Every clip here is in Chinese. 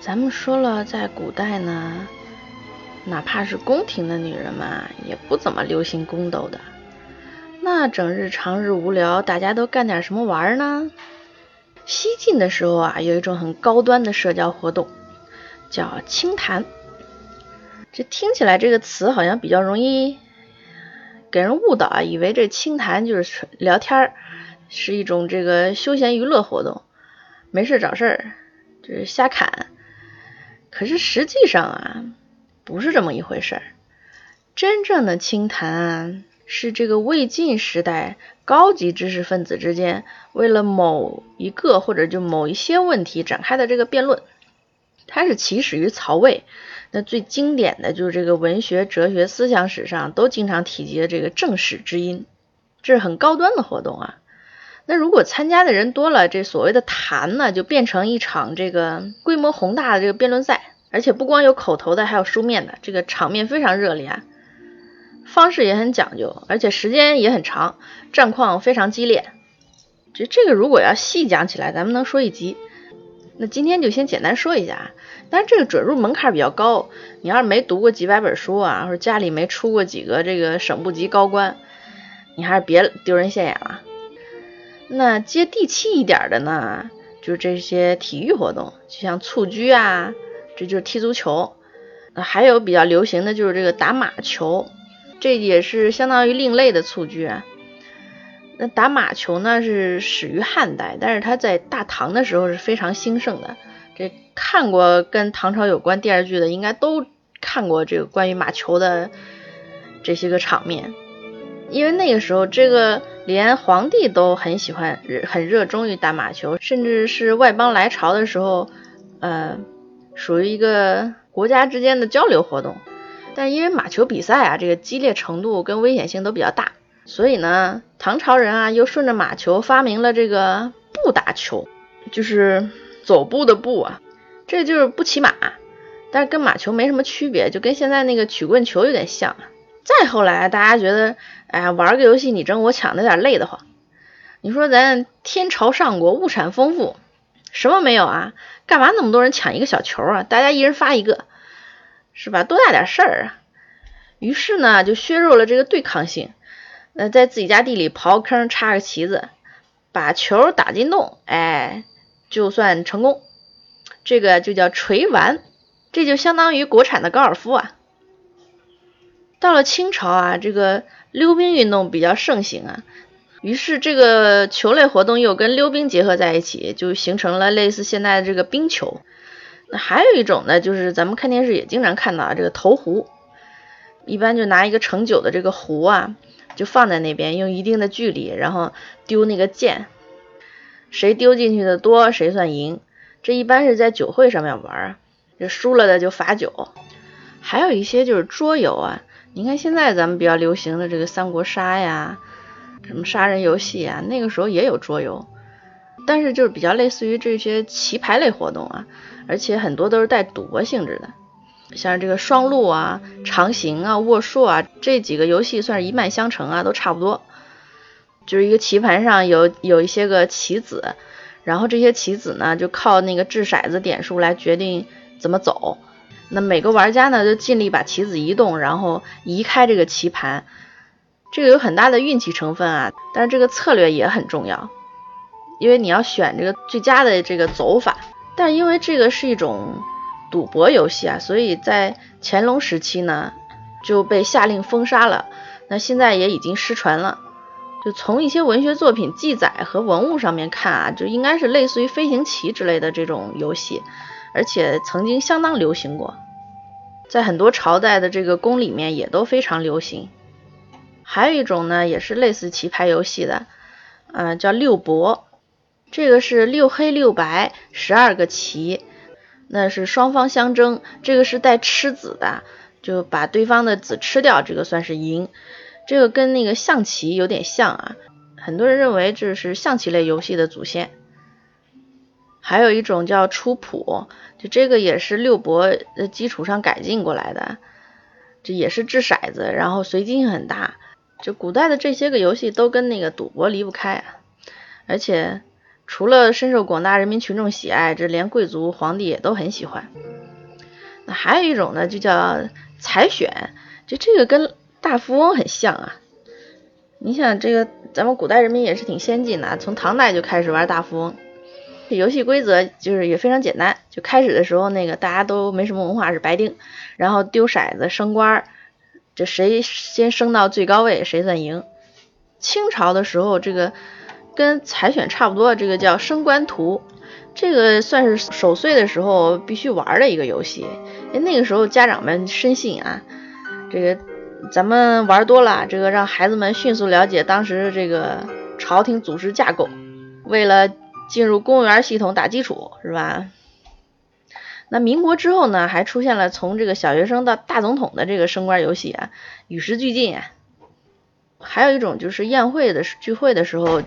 咱们说了，在古代呢，哪怕是宫廷的女人们，也不怎么流行宫斗的。那整日长日无聊，大家都干点什么玩呢？西晋的时候啊，有一种很高端的社交活动，叫清谈。这听起来这个词好像比较容易给人误导啊，以为这清谈就是聊天儿，是一种这个休闲娱乐活动，没事找事儿，就是瞎侃。可是实际上啊，不是这么一回事儿。真正的清谈是这个魏晋时代高级知识分子之间为了某一个或者就某一些问题展开的这个辩论。它是起始于曹魏，那最经典的就是这个文学、哲学、思想史上都经常提及的这个正史之音，这是很高端的活动啊。那如果参加的人多了，这所谓的谈呢，就变成一场这个规模宏大的这个辩论赛，而且不光有口头的，还有书面的，这个场面非常热烈啊。方式也很讲究，而且时间也很长，战况非常激烈。这这个如果要细讲起来，咱们能说一集。那今天就先简单说一下啊，但是这个准入门槛比较高，你要是没读过几百本书啊，或者家里没出过几个这个省部级高官，你还是别丢人现眼了。那接地气一点的呢，就是这些体育活动，就像蹴鞠啊，这就是踢足球。还有比较流行的就是这个打马球，这也是相当于另类的蹴鞠。那打马球呢是始于汉代，但是它在大唐的时候是非常兴盛的。这看过跟唐朝有关电视剧的，应该都看过这个关于马球的这些个场面。因为那个时候，这个连皇帝都很喜欢、很热衷于打马球，甚至是外邦来朝的时候，呃，属于一个国家之间的交流活动。但因为马球比赛啊，这个激烈程度跟危险性都比较大，所以呢，唐朝人啊又顺着马球发明了这个步打球，就是走步的步啊，这就是不骑马，但是跟马球没什么区别，就跟现在那个曲棍球有点像。再后来，大家觉得，哎呀，玩个游戏你争我抢的，有点累得慌。你说咱天朝上国，物产丰富，什么没有啊？干嘛那么多人抢一个小球啊？大家一人发一个，是吧？多大点事儿啊？于是呢，就削弱了这个对抗性。那在自己家地里刨坑插个旗子，把球打进洞，哎，就算成功。这个就叫锤丸，这就相当于国产的高尔夫啊。到了清朝啊，这个溜冰运动比较盛行啊，于是这个球类活动又跟溜冰结合在一起，就形成了类似现在的这个冰球。那还有一种呢，就是咱们看电视也经常看到啊这个投壶，一般就拿一个盛酒的这个壶啊，就放在那边，用一定的距离，然后丢那个箭，谁丢进去的多，谁算赢。这一般是在酒会上面玩，这输了的就罚酒。还有一些就是桌游啊。你看现在咱们比较流行的这个三国杀呀，什么杀人游戏啊，那个时候也有桌游，但是就是比较类似于这些棋牌类活动啊，而且很多都是带赌博性质的，像这个双陆啊、长形啊、握术啊这几个游戏算是一脉相承啊，都差不多，就是一个棋盘上有有一些个棋子，然后这些棋子呢就靠那个掷骰子点数来决定怎么走。那每个玩家呢，就尽力把棋子移动，然后移开这个棋盘，这个有很大的运气成分啊。但是这个策略也很重要，因为你要选这个最佳的这个走法。但因为这个是一种赌博游戏啊，所以在乾隆时期呢就被下令封杀了。那现在也已经失传了。就从一些文学作品记载和文物上面看啊，就应该是类似于飞行棋之类的这种游戏。而且曾经相当流行过，在很多朝代的这个宫里面也都非常流行。还有一种呢，也是类似棋牌游戏的，嗯，叫六博。这个是六黑六白十二个棋，那是双方相争。这个是带吃子的，就把对方的子吃掉，这个算是赢。这个跟那个象棋有点像啊，很多人认为这是象棋类游戏的祖先。还有一种叫出谱，就这个也是六博的基础上改进过来的，这也是掷骰子，然后随机性很大。就古代的这些个游戏都跟那个赌博离不开，而且除了深受广大人民群众喜爱，这连贵族皇帝也都很喜欢。那还有一种呢，就叫彩选，就这个跟大富翁很像啊。你想，这个咱们古代人民也是挺先进的，从唐代就开始玩大富翁。这游戏规则就是也非常简单，就开始的时候那个大家都没什么文化，是白丁，然后丢骰子升官，这谁先升到最高位谁算赢。清朝的时候，这个跟彩选差不多，这个叫升官图，这个算是守岁的时候必须玩的一个游戏。那个时候家长们深信啊，这个。咱们玩多了，这个让孩子们迅速了解当时这个朝廷组织架构，为了进入公务员系统打基础，是吧？那民国之后呢，还出现了从这个小学生到大总统的这个升官游戏啊，与时俱进啊。还有一种就是宴会的聚会的时候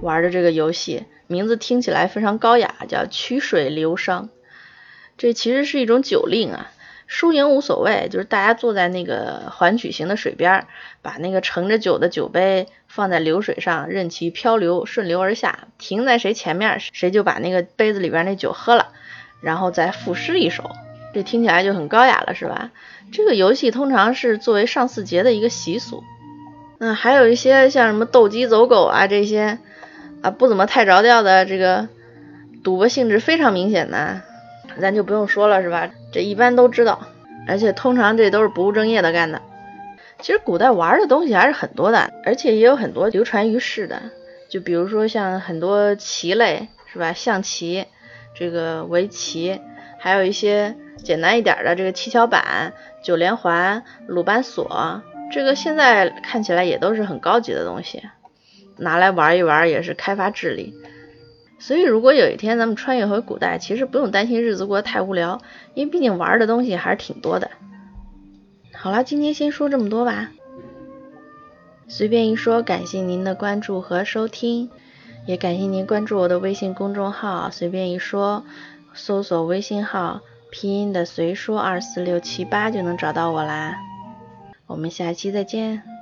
玩的这个游戏，名字听起来非常高雅，叫曲水流觞。这其实是一种酒令啊。输赢无所谓，就是大家坐在那个环曲形的水边，把那个盛着酒的酒杯放在流水上，任其漂流，顺流而下，停在谁前面，谁就把那个杯子里边那酒喝了，然后再赋诗一首。这听起来就很高雅了，是吧？这个游戏通常是作为上巳节的一个习俗。那还有一些像什么斗鸡走狗啊这些啊不怎么太着调的，这个赌博性质非常明显的。咱就不用说了，是吧？这一般都知道，而且通常这都是不务正业的干的。其实古代玩的东西还是很多的，而且也有很多流传于世的。就比如说像很多棋类，是吧？象棋、这个围棋，还有一些简单一点的这个七巧板、九连环、鲁班锁，这个现在看起来也都是很高级的东西，拿来玩一玩也是开发智力。所以，如果有一天咱们穿越回古代，其实不用担心日子过得太无聊，因为毕竟玩的东西还是挺多的。好了，今天先说这么多吧。随便一说，感谢您的关注和收听，也感谢您关注我的微信公众号“随便一说”，搜索微信号拼音的“随说二四六七八”就能找到我啦。我们下期再见。